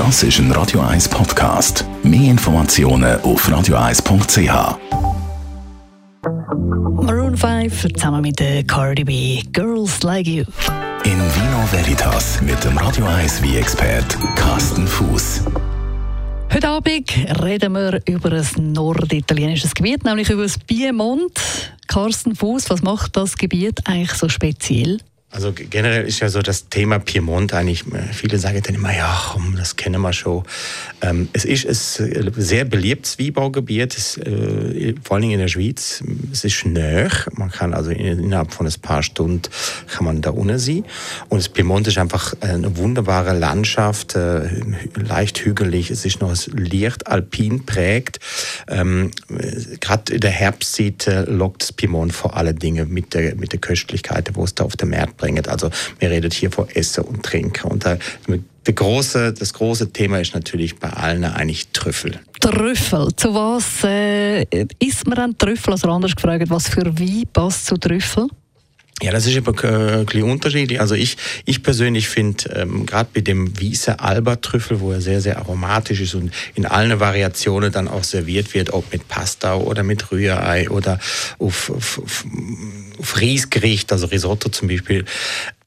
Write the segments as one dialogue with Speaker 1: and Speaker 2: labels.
Speaker 1: Das ist ein Radio 1 Podcast. Mehr Informationen auf radio1.ch.
Speaker 2: Maroon 5 zusammen mit der Cardi B. Girls Like You.
Speaker 1: In Vino Veritas mit dem Radio 1 wie expert Carsten Fuß.
Speaker 2: Heute Abend reden wir über ein norditalienisches Gebiet, nämlich über das Piemont. Carsten Fuß, was macht das Gebiet eigentlich so speziell?
Speaker 3: Also generell ist ja so das Thema Piemont eigentlich, äh, viele sagen dann immer, ja, das kennen wir schon. Ähm, es ist ein sehr beliebtes Weinbaugebiet, äh, vor allem in der Schweiz. Es ist näher, man kann also innerhalb von ein paar Stunden kann man da unten sein. Und das Piemont ist einfach eine wunderbare Landschaft, äh, leicht hügelig, es ist noch leicht alpin prägt. Ähm, Gerade in der Herbstzeit äh, lockt Piemont vor allen Dingen mit der, mit der Köstlichkeit, wo es da auf dem Markt bringen. Also wir reden hier von Essen und Trinken. Und da, der große, das große Thema ist natürlich bei allen eigentlich Trüffel.
Speaker 2: Trüffel. Zu was äh, isst man dann Trüffel? Also anders gefragt, was für Wein passt zu Trüffel?
Speaker 3: Ja, das ist aber äh, ein bisschen unterschiedlich. Also ich, ich persönlich finde, ähm, gerade bei dem Wiese Alba-Trüffel, wo er sehr, sehr aromatisch ist und in allen Variationen dann auch serviert wird, ob mit Pasta oder mit Rührei oder auf, auf, auf, auf Riesgericht, also Risotto zum Beispiel,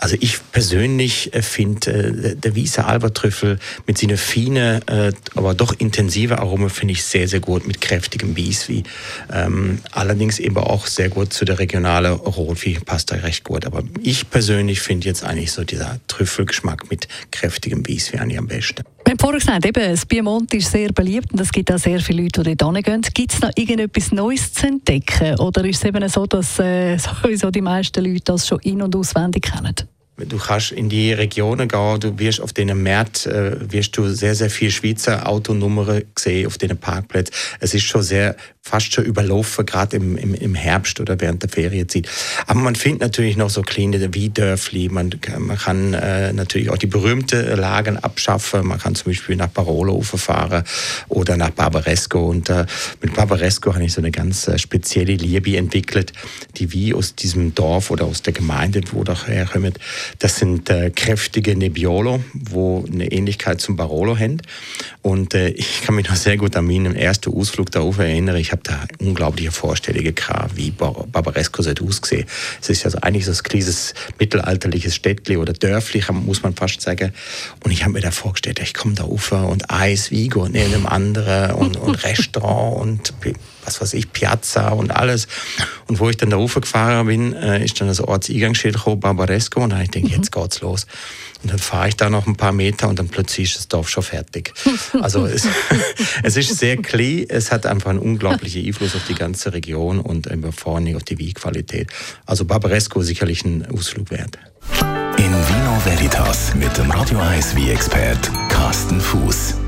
Speaker 3: also ich persönlich äh, finde äh, der Wiese Albertrüffel mit seiner feinen, äh, aber doch intensive Aroma finde ich sehr, sehr gut mit kräftigem Bieswi. Ähm, allerdings eben auch sehr gut zu der regionalen Rotwein passt da recht gut. Aber ich persönlich finde jetzt eigentlich so dieser Trüffelgeschmack mit kräftigem Bieswi eigentlich am besten.
Speaker 2: Wir haben vorhin gesagt, eben, das Piemont ist sehr beliebt und es gibt auch sehr viele Leute, die dort hingehen. Gibt es noch irgendetwas Neues zu entdecken? Oder ist es eben so, dass äh, sowieso die meisten Leute das schon in- und auswendig kennen?
Speaker 3: Du kannst in die Regionen gehen, du wirst auf den Märkten äh, wirst du sehr, sehr viele Schweizer Autonummern sehen auf den Parkplätzen. Es ist schon sehr, fast schon überlaufen, gerade im, im, im Herbst oder während der Ferienzeit. Aber man findet natürlich noch so kleine wie Dörfli. Man, man kann äh, natürlich auch die berühmten Lagen abschaffen. Man kann zum Beispiel nach Barolo fahren oder nach Barbaresco. Und äh, mit Barbaresco habe ich so eine ganz äh, spezielle Liebe entwickelt, die wie aus diesem Dorf oder aus der Gemeinde, wo doch herkommt, das sind äh, kräftige Nebbiolo, wo eine Ähnlichkeit zum Barolo haben. Und äh, ich kann mich noch sehr gut an meinen ersten Ausflug darauf erinnern. Ich habe da unglaubliche Vorstellungen gehabt, wie Bar Barbaresco seit ausgesehen. Es ist also eigentlich so ein kleines mittelalterliches Städtli oder Dörfli, muss man fast sagen. Und ich habe mir da vorgestellt, ich komme da rauf und Eis, Vigo und einem anderen und, und Restaurant und was weiß ich, Piazza und alles. Und wo ich dann da gefahren bin, äh, ist dann das Ortseingangsschild gekommen, Barbaresco. Und dann ich denke, jetzt geht's los. Und dann fahre ich da noch ein paar Meter und dann plötzlich ist das Dorf schon fertig. Also es, es ist sehr klein, es hat einfach einen unglaublichen Einfluss auf die ganze Region und vor allem auf die Weinqualität. Also Barbaresco sicherlich ein Ausflug wert.
Speaker 1: In Vino Veritas mit dem Radio 1 wie expert Carsten Fuß.